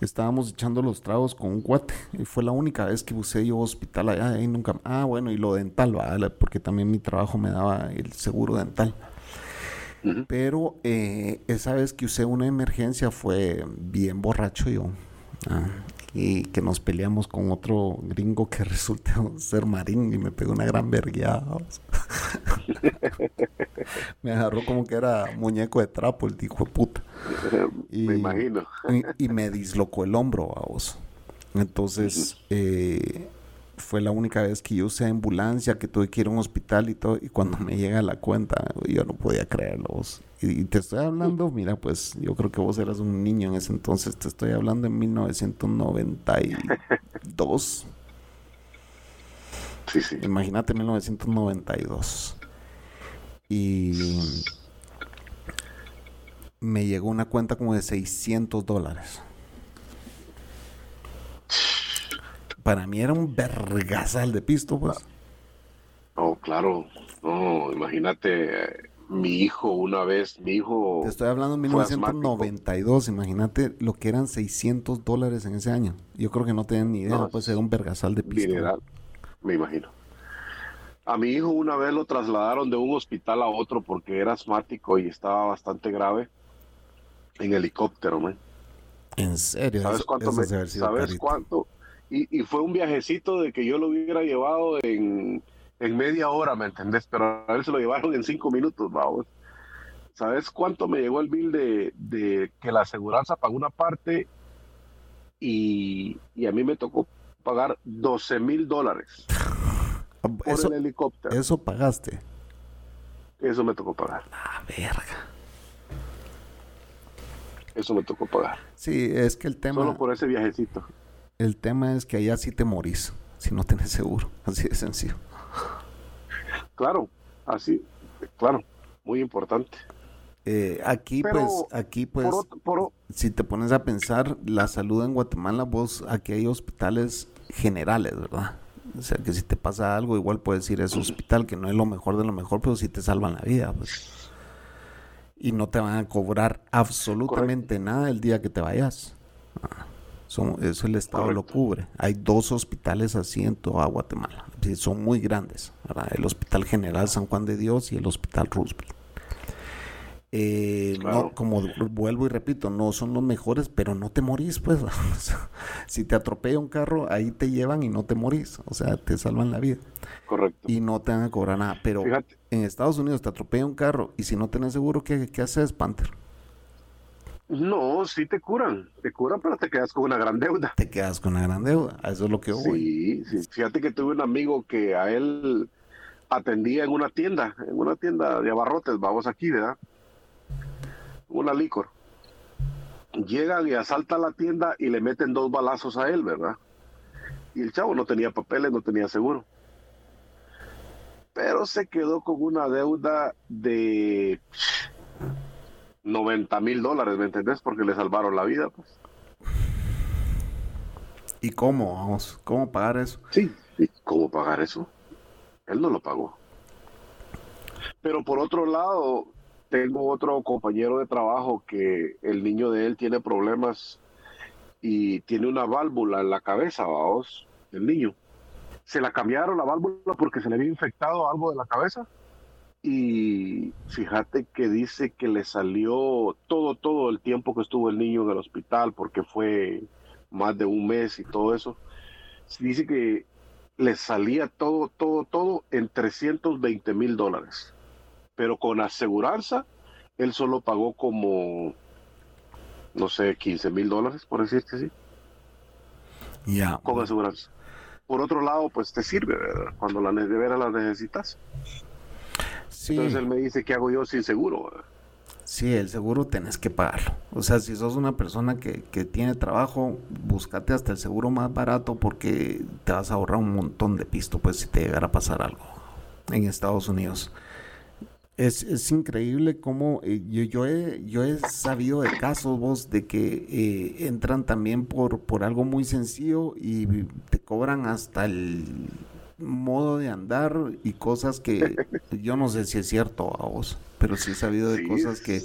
estábamos echando los tragos con un cuate y fue la única vez que usé yo hospital allá y nunca... Ah, bueno, y lo dental, ¿vale? porque también mi trabajo me daba el seguro dental. Pero eh, esa vez que usé una emergencia fue bien borracho yo. Ah, y que nos peleamos con otro gringo que resultó ser marín y me pegó una gran vergueada. me agarró como que era muñeco de trapo el hijo de puta. Y, me imagino. y, me dislocó el hombro, vos. Entonces, eh, fue la única vez que yo usé ambulancia, que tuve que ir a un hospital y todo. Y cuando me llega la cuenta, yo no podía creerlo. Y, te estoy hablando, mira, pues yo creo que vos eras un niño en ese entonces. Te estoy hablando en 1992. Sí, sí. Imagínate 1992. Y me llegó una cuenta como de 600 dólares. Para mí era un vergasal de pisto, pues. Oh, claro. No, imagínate, mi hijo una vez, mi hijo... Te estoy hablando de 1992, imagínate lo que eran 600 dólares en ese año. Yo creo que no tenían ni idea, pues era un vergasal de pisto. me imagino. A mi hijo una vez lo trasladaron de un hospital a otro porque era asmático y estaba bastante grave en helicóptero, man. ¿En serio? ¿Sabes cuánto? ¿Sabes cuánto? Y, fue un viajecito de que yo lo hubiera llevado en, media hora, ¿me entendés? Pero a él se lo llevaron en cinco minutos, vamos. ¿Sabes cuánto me llegó el bill de, que la aseguranza pagó una parte y, a mí me tocó pagar 12 mil dólares por el helicóptero? ¿Eso pagaste? Eso me tocó pagar. La verga. Eso me tocó pagar. Sí, es que el tema... Solo por ese viajecito. El tema es que allá sí te morís, si no tienes seguro. Así de sencillo. Claro, así, claro, muy importante. Eh, aquí, pues, aquí, pues, si te pones a pensar, la salud en Guatemala, vos, aquí hay hospitales generales, ¿verdad? O sea, que si te pasa algo, igual puedes ir a ese hospital, que no es lo mejor de lo mejor, pero sí te salvan la vida, pues y no te van a cobrar absolutamente nada el día que te vayas. Ah, eso el Estado lo cubre. Hay dos hospitales así en toda Guatemala. Son muy grandes. El Hospital General San Juan de Dios y el Hospital Roosevelt. Eh, no, como vuelvo y repito, no son los mejores, pero no te morís, pues. si te atropella un carro, ahí te llevan y no te morís. O sea, te salvan la vida. Correcto. Y no te van a cobrar nada. Pero en Estados Unidos te atropella un carro y si no tenés seguro, ¿qué, qué haces, Panther? No, sí te curan, te curan, pero te quedas con una gran deuda. Te quedas con una gran deuda, eso es lo que voy. Sí, sí, fíjate que tuve un amigo que a él atendía en una tienda, en una tienda de abarrotes, vamos aquí, ¿verdad? una licor. Llegan y asaltan la tienda y le meten dos balazos a él, ¿verdad? Y el chavo no tenía papeles, no tenía seguro. Pero se quedó con una deuda de 90 mil dólares, ¿me entendés? Porque le salvaron la vida, pues. ¿Y cómo? Vamos, ¿cómo pagar eso? Sí, ¿y cómo pagar eso? Él no lo pagó. Pero por otro lado, tengo otro compañero de trabajo que el niño de él tiene problemas y tiene una válvula en la cabeza, vamos, el niño. Se la cambiaron la válvula porque se le había infectado algo de la cabeza. Y fíjate que dice que le salió todo, todo el tiempo que estuvo el niño en el hospital, porque fue más de un mes y todo eso. Dice que le salía todo, todo, todo en 320 mil dólares pero con aseguranza, él solo pagó como, no sé, 15 mil dólares, por decirte así. Ya. Con aseguranza. Por otro lado, pues te sirve, ¿verdad? Cuando la, de veras la necesitas. Sí. Entonces él me dice, ¿qué hago yo sin seguro? Sí, el seguro tenés que pagarlo. O sea, si sos una persona que, que, tiene trabajo, búscate hasta el seguro más barato porque te vas a ahorrar un montón de pisto, pues si te llegara a pasar algo en Estados Unidos. Es, es increíble cómo eh, yo, yo, he, yo he sabido de casos vos de que eh, entran también por, por algo muy sencillo y te cobran hasta el modo de andar y cosas que yo no sé si es cierto a vos, pero sí he sabido de cosas que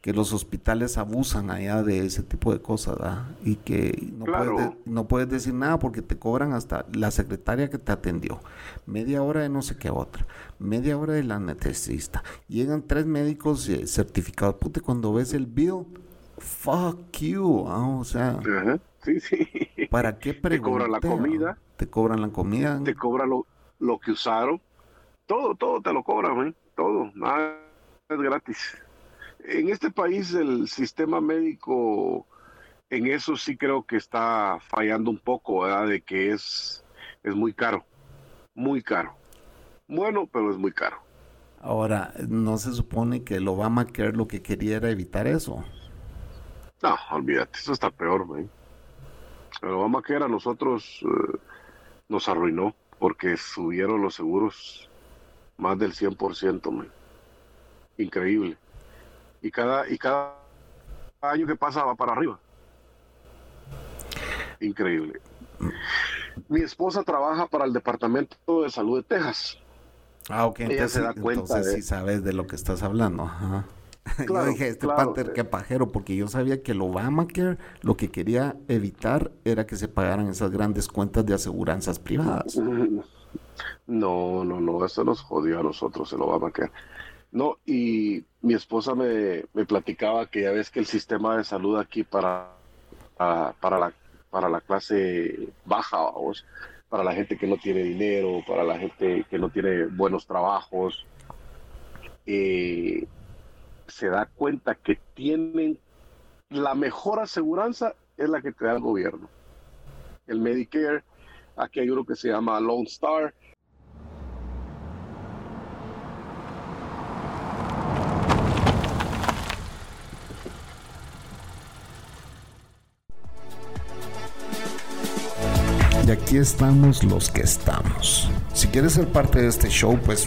que los hospitales abusan allá de ese tipo de cosas, ¿verdad? Y que no, puedes no puedes decir nada porque te cobran hasta la secretaria que te atendió, media hora de no sé qué otra, media hora de la anestesista. Llegan tres médicos eh, certificados. Pute, cuando ves el bill, fuck you, ¿ah? o sea, sí, sí. ¿para qué Te cobran la comida. Te cobran la comida. Te cobran lo, lo que usaron. Todo, todo te lo cobran, ¿eh? todo. Nada es gratis en este país el sistema médico en eso sí creo que está fallando un poco, ¿verdad? De que es, es muy caro, muy caro. Bueno, pero es muy caro. Ahora, ¿no se supone que el Obamacare lo que quería era evitar eso? No, olvídate, eso está peor, man. El Obamacare a nosotros eh, nos arruinó porque subieron los seguros más del 100%, man. Increíble. Y cada, y cada año que pasa va para arriba. Increíble. Mi esposa trabaja para el Departamento de Salud de Texas. Ah, ok, entonces, se da cuenta entonces sí sabes de lo que estás hablando. yo dije, este Panther, qué pajero, porque yo sabía que el Obamacare lo que quería evitar era que se pagaran esas grandes cuentas de aseguranzas privadas. No, no, no, eso nos jodió a nosotros el Obamacare. No, y mi esposa me, me platicaba que ya ves que el sistema de salud aquí para, para, la, para la clase baja, vamos, para la gente que no tiene dinero, para la gente que no tiene buenos trabajos, eh, se da cuenta que tienen la mejor aseguranza es la que te da el gobierno. El Medicare, aquí hay uno que se llama Lone Star, Y aquí estamos los que estamos. Si quieres ser parte de este show, pues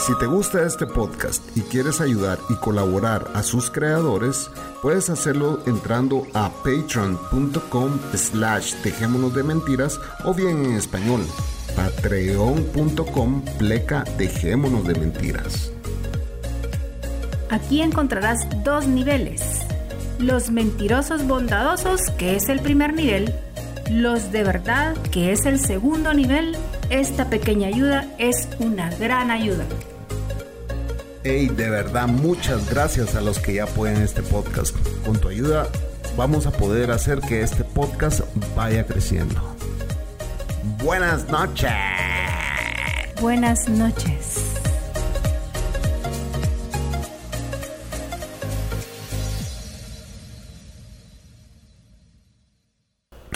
Si te gusta este podcast y quieres ayudar y colaborar a sus creadores, puedes hacerlo entrando a patreon.com slash dejémonos de mentiras o bien en español, patreon.com pleca dejémonos de mentiras. Aquí encontrarás dos niveles. Los mentirosos bondadosos, que es el primer nivel, los de verdad, que es el segundo nivel, esta pequeña ayuda es una gran ayuda. Hey, de verdad, muchas gracias a los que ya apoyan este podcast. Con tu ayuda vamos a poder hacer que este podcast vaya creciendo. Buenas noches. Buenas noches.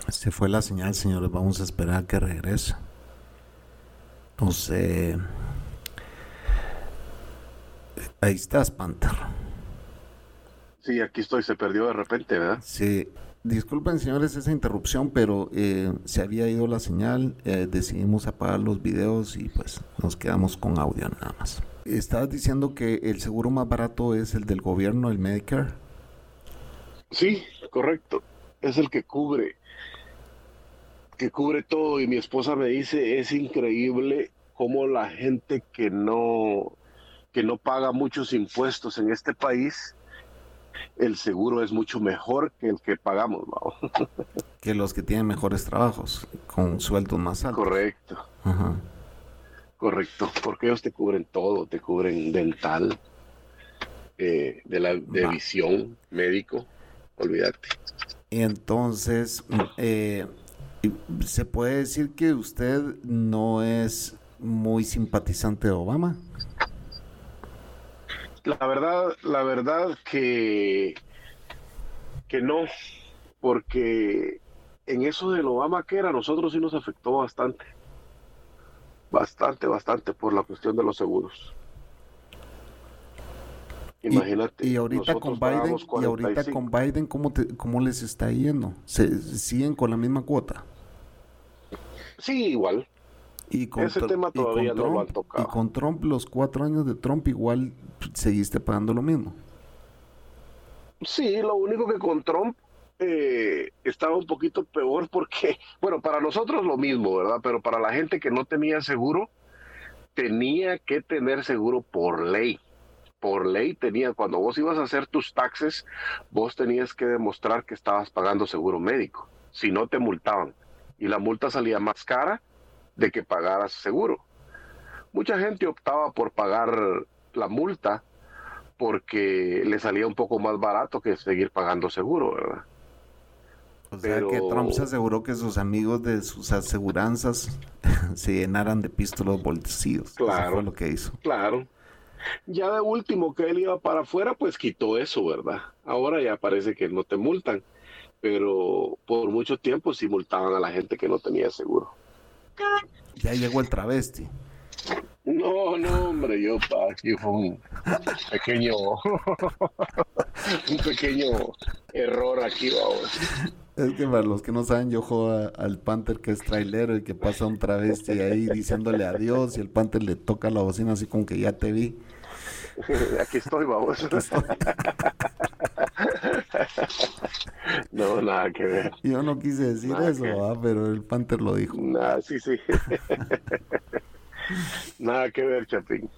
Se fue la señal, señores. Vamos a esperar a que regrese. No sé. Ahí estás, Panther. Sí, aquí estoy, se perdió de repente, ¿verdad? Sí. Disculpen, señores, esa interrupción, pero eh, se había ido la señal, eh, decidimos apagar los videos y pues nos quedamos con audio nada más. ¿Estabas diciendo que el seguro más barato es el del gobierno, el Medicare? Sí, correcto. Es el que cubre, que cubre todo. Y mi esposa me dice, es increíble cómo la gente que no que no paga muchos impuestos en este país, el seguro es mucho mejor que el que pagamos. que los que tienen mejores trabajos, con sueldos más altos. Correcto. Correcto, porque ellos te cubren todo, te cubren dental, eh, de la de visión, médico, olvídate. Y entonces, eh, ¿se puede decir que usted no es muy simpatizante de Obama? La verdad, la verdad que, que no, porque en eso del Obama que era, nosotros sí nos afectó bastante. Bastante, bastante por la cuestión de los seguros. Imagínate. Y, ahorita con Biden, y ahorita con Biden, ¿cómo, ¿cómo les está yendo? ¿Se, ¿Siguen con la misma cuota? Sí, igual. Y con Ese tema todavía no lo han tocado. Y con Trump, los cuatro años de Trump, igual seguiste pagando lo mismo. Sí, lo único que con Trump eh, estaba un poquito peor porque, bueno, para nosotros lo mismo, ¿verdad? Pero para la gente que no tenía seguro, tenía que tener seguro por ley. Por ley tenía, cuando vos ibas a hacer tus taxes, vos tenías que demostrar que estabas pagando seguro médico. Si no, te multaban. Y la multa salía más cara de que pagaras seguro. Mucha gente optaba por pagar la multa porque le salía un poco más barato que seguir pagando seguro, ¿verdad? O sea que Trump se aseguró que sus amigos de sus aseguranzas se llenaran de pistolos bolsillos. Claro. Eso fue lo que hizo. Claro. Ya de último que él iba para afuera, pues quitó eso, ¿verdad? Ahora ya parece que no te multan, pero por mucho tiempo sí multaban a la gente que no tenía seguro. Ya llegó el travesti. No, no, hombre, yo aquí fue un pequeño, un pequeño error aquí, vamos. Es que para los que no saben, yo juego al Panther que es trailero y que pasa un travesti ahí diciéndole adiós y el Panther le toca la bocina así como que ya te vi. Aquí estoy, vamos. no, nada que ver. Yo no quise decir eso, pero el Panther lo dijo. Nada, sí, sí. Nada que ver, Chapín.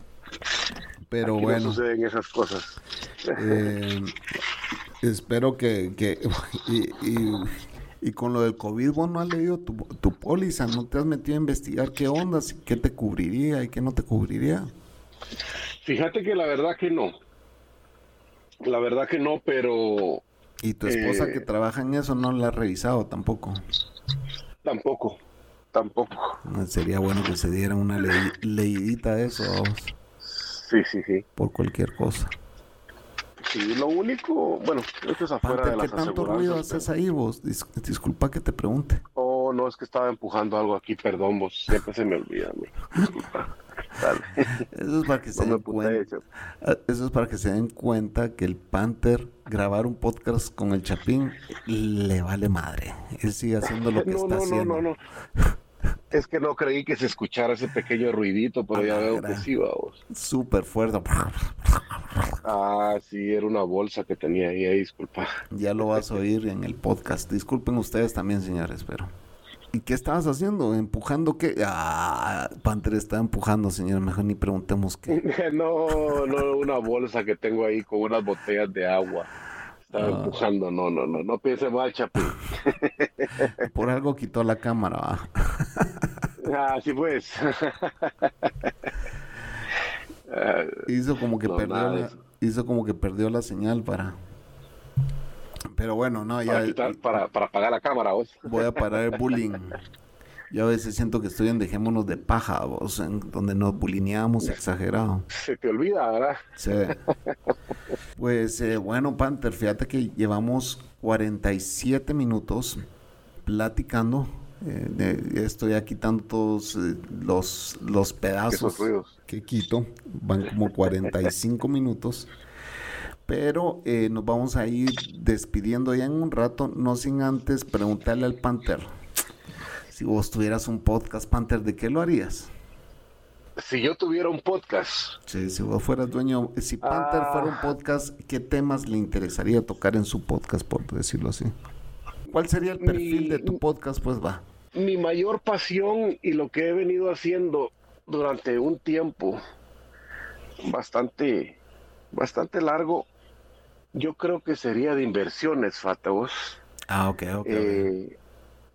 Pero bueno. No suceden esas cosas. Eh, espero que. que y, y, con lo del COVID, vos no has leído tu, tu póliza, no te has metido a investigar qué ondas, qué te cubriría y qué no te cubriría. Fíjate que la verdad que no. La verdad que no, pero. ¿Y tu esposa que eh, trabaja en eso no la ha revisado tampoco? Tampoco tampoco. Sería bueno que se diera una leidita de eso. Sí, sí, sí. Por cualquier cosa. Sí, lo único, bueno, esto es afuera de las ¿Qué tanto ruido haces ahí vos? disculpa que te pregunte. Oh, no, es que estaba empujando algo aquí, perdón vos, siempre se me olvida. Disculpa. Eso es para que se den cuenta. Ah, eso es para que se den cuenta que el Panther grabar un podcast con el Chapín le vale madre. Él sigue haciendo lo que está no, haciendo. No, no, no. Es que no creí que se escuchara ese pequeño ruidito, pero ya veo que sí, vamos. Súper fuerte. Ah, sí, era una bolsa que tenía ahí, disculpa. Ya lo vas a oír en el podcast. Disculpen ustedes también, señores, pero... ¿Y qué estabas haciendo? ¿Empujando qué? Ah, Panther está empujando, señor. Mejor ni preguntemos qué. no, no, una bolsa que tengo ahí con unas botellas de agua. Estaba ah. empujando, no, no, no, no piense mal, Chapín. Por algo quitó la cámara, Ah, sí pues. hizo como que perdió la, hizo como que perdió la señal para pero bueno, no, ya. Para, para, apagar la cámara, vos. Voy a parar el bullying. Yo a veces siento que estoy en Dejémonos de Paja, vos, en donde nos bulineamos exagerado. Se te olvida, ¿verdad? Sí. Pues eh, bueno, Panther, fíjate que llevamos 47 minutos platicando. Eh, estoy ya quitando todos eh, los, los pedazos que quito. Van como 45 minutos. Pero eh, nos vamos a ir despidiendo ya en un rato, no sin antes preguntarle al Panther. Si vos tuvieras un podcast, Panther, ¿de qué lo harías? Si yo tuviera un podcast. Sí, si vos fueras dueño, si Panther fuera un ah. podcast, ¿qué temas le interesaría tocar en su podcast, por decirlo así? ¿Cuál sería el perfil de tu podcast? Pues va. Mi mayor pasión y lo que he venido haciendo durante un tiempo bastante, bastante largo yo creo que sería de inversiones, Fatos. Ah, ok, ok. Eh,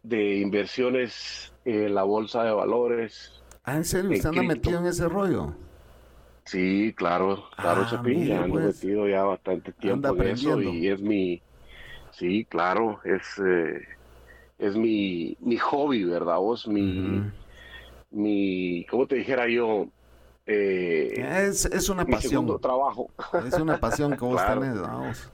de inversiones en la bolsa de valores. Ah, ¿en serio? ¿Usted anda metido en ese rollo? Sí, claro, claro, ah, Chapín, ya ando pues. metido ya bastante tiempo en eso y es mi, sí, claro, es, eh, es mi, mi hobby, ¿verdad? Vos, mi, mi, ¿cómo te dijera yo? Eh, es, una pasión. trabajo. Es una pasión que vos tenés, vamos.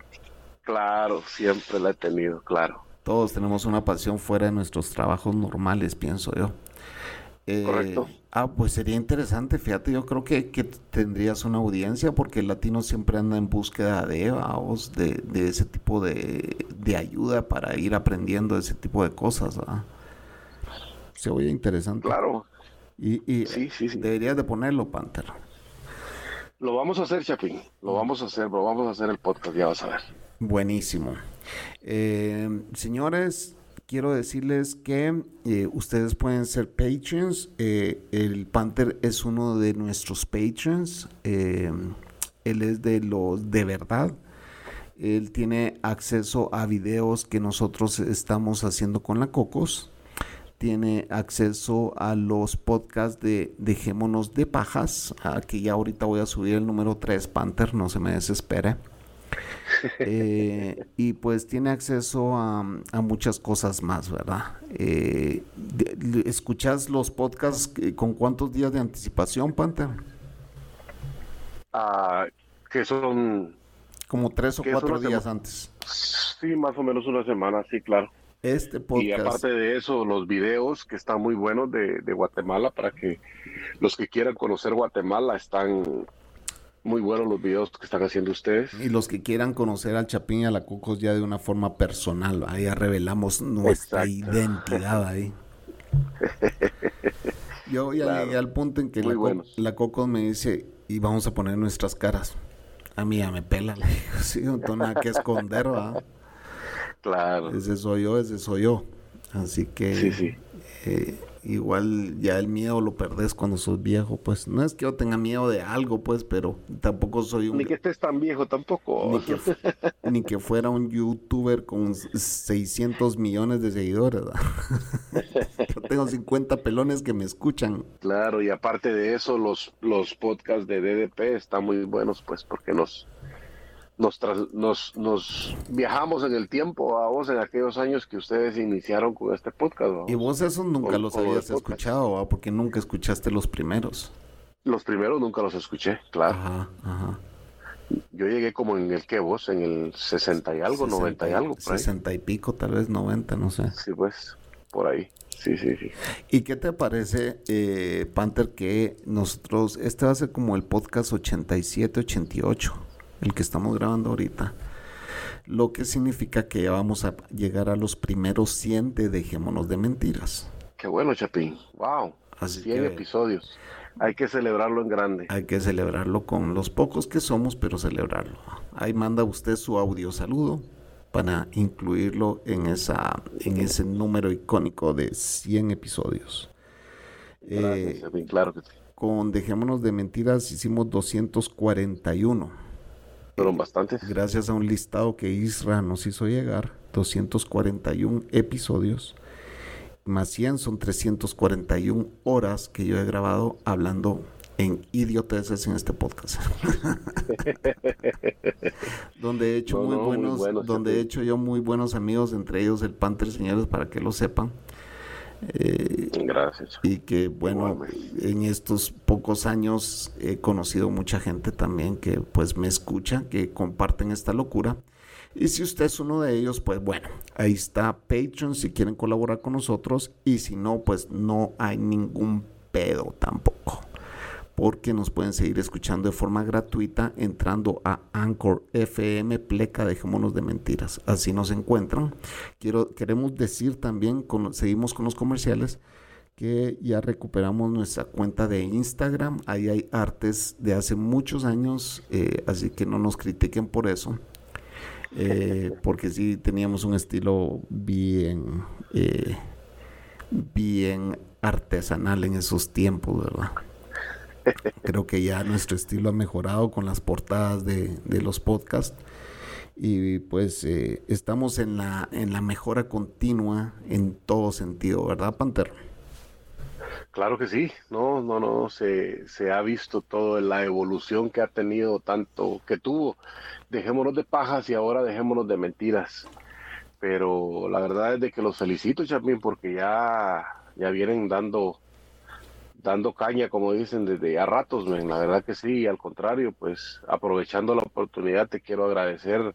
Claro, siempre la he tenido, claro. Todos tenemos una pasión fuera de nuestros trabajos normales, pienso yo. Eh, Correcto. Ah, pues sería interesante, fíjate, yo creo que, que, tendrías una audiencia porque el latino siempre anda en búsqueda de, vamos, de, de ese tipo de, de, ayuda para ir aprendiendo ese tipo de cosas. Se oye interesante. Claro, y, y deberías de ponerlo, Panther. Lo vamos a hacer, Chapín. Lo vamos a hacer, lo vamos a hacer el podcast, ya vas a ver. Buenísimo. Eh, señores, quiero decirles que eh, ustedes pueden ser patrons. Eh, el Panther es uno de nuestros patrons. Eh, él es de los de verdad. Él tiene acceso a videos que nosotros estamos haciendo con la Cocos. Tiene acceso a los podcasts de Dejémonos de Pajas. Aquí ya ahorita voy a subir el número 3, Panther, no se me desespere. Eh, y pues tiene acceso a, muchas cosas más, ¿verdad? Eh, ¿Escuchas los podcasts con cuántos días de anticipación, Panther? Ah, que son... Como tres o cuatro días antes. Sí, más o menos una semana, sí, claro. Este podcast. Y aparte de eso, los videos que están muy buenos de, de Guatemala para que los que quieran conocer Guatemala están muy buenos los videos que están haciendo ustedes. Y los que quieran conocer al Chapín y a la Cocos ya de una forma personal, ahí ya revelamos nuestra identidad ahí. Yo ya llegué al punto en que la, la, Cocos me dice, y vamos a poner nuestras caras. A mí ya me pela, le digo, sí, no tengo nada que esconder, ¿verdad? Claro. Ese soy yo, ese soy yo. Así que... Sí, sí. Eh, igual ya el miedo lo perdés cuando sos viejo, pues no es que yo tenga miedo de algo, pues, pero tampoco soy un... Ni que estés tan viejo tampoco. Ni que, fuera un youtuber con 600 millones de seguidores. yo tengo 50 pelones que me escuchan. Claro, y aparte de eso, los, los podcasts de DDP están muy buenos, pues, porque nos nos, nos, nos viajamos en el tiempo a vos en aquellos años que ustedes iniciaron con este podcast. Y vos esos nunca los habías escuchado, porque nunca escuchaste los primeros. Los primeros nunca los escuché, claro. Ajá, ajá. Yo llegué como en el que vos, en el 60 y algo, 90 y algo. Por 60 y pico, tal vez 90, no sé. Sí, pues, por ahí. Sí, sí, sí. ¿Y qué te parece, eh, Panther, que nosotros, este va a ser como el podcast 87, 88? El que estamos grabando ahorita. Lo que significa que ya vamos a llegar a los primeros 100 de Dejémonos de Mentiras. Qué bueno, Chapín. Wow. Así 100 episodios. Hay que celebrarlo en grande. Hay que celebrarlo con los pocos que somos, pero celebrarlo. Ahí manda usted su audio saludo para incluirlo en, esa, en ese número icónico de 100 episodios. Eh, claro que sí. Con Dejémonos de Mentiras hicimos 241 fueron bastantes. Gracias a un listado que Isra nos hizo llegar, 241 episodios, más 100 son 341 horas que yo he grabado hablando en idioteces en este podcast. donde he hecho muy buenos, donde he hecho yo muy buenos amigos, entre ellos el Panther, señores, para que lo sepan. Eh, Gracias. Y que bueno, en estos pocos años he conocido mucha gente también que pues me escucha, que comparten esta locura. Y si usted es uno de ellos, pues bueno, ahí está Patreon si quieren colaborar con nosotros. Y si no, pues no hay ningún pedo tampoco porque nos pueden seguir escuchando de forma gratuita entrando a Anchor FM Pleca Dejémonos de Mentiras. Así nos encuentran. Quiero, queremos decir también, seguimos con los comerciales, que ya recuperamos nuestra cuenta de Instagram. Ahí hay artes de hace muchos años, eh, así que no nos critiquen por eso. Eh, porque sí teníamos un estilo bien, eh, bien artesanal en esos tiempos, ¿verdad? Creo que ya nuestro estilo ha mejorado con las portadas de, los podcasts y pues eh, estamos en la, en la mejora continua en todo sentido, ¿verdad, Panther? Claro que sí, no, no, no, se, se ha visto toda la evolución que ha tenido, tanto que tuvo. Dejémonos de pajas y ahora dejémonos de mentiras. Pero la verdad es de que los felicito, Chapín, porque ya, ya vienen dando dando caña, como dicen, desde a ratos, la verdad que sí, al contrario, pues aprovechando la oportunidad te quiero agradecer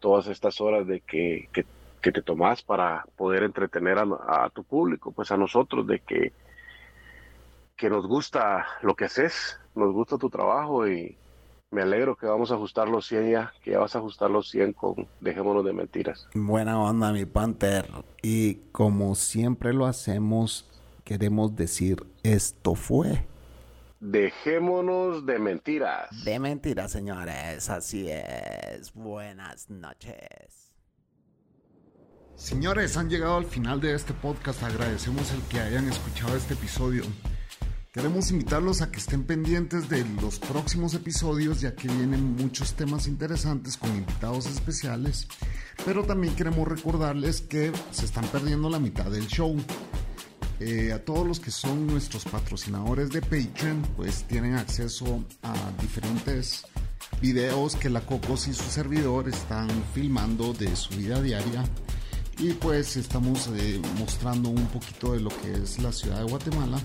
todas estas horas de que, que, te tomás para poder entretener a, tu público, pues a nosotros, de que, que nos gusta lo que haces, nos gusta tu trabajo y me alegro que vamos a ajustar los 100 ya, que ya vas a ajustar los 100 con Dejémonos de Mentiras. Buena onda, mi Panther. Y como siempre lo hacemos, queremos decir esto fue. Dejémonos de mentiras. De mentiras, señores. Así es. Buenas noches. Señores, han llegado al final de este podcast. Agradecemos el que hayan escuchado este episodio. Queremos invitarlos a que estén pendientes de los próximos episodios ya que vienen muchos temas interesantes con invitados especiales, pero también queremos recordarles que se están perdiendo la mitad del show. Eh, a todos los que son nuestros patrocinadores de Patreon, pues tienen acceso a diferentes videos que la Cocos y su servidor están filmando de su vida diaria y pues estamos eh, mostrando un poquito de lo que es la ciudad de Guatemala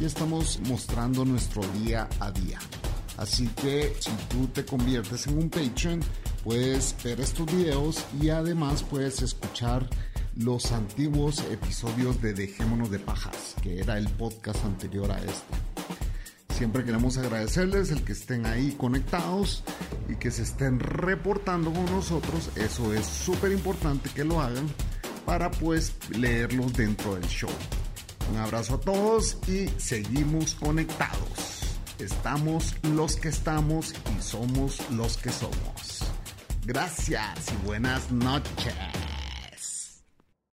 y estamos mostrando nuestro día a día. Así que si tú te conviertes en un Patreon, puedes ver estos videos y además puedes escuchar los antiguos episodios de Dejémonos de Pajas, que era el podcast anterior a este. Siempre queremos agradecerles el que estén ahí conectados y que se estén reportando con nosotros. Eso es súper importante que lo hagan para pues leerlos dentro del show. Un abrazo a todos y seguimos conectados. Estamos los que estamos y somos los que somos. Gracias y buenas noches.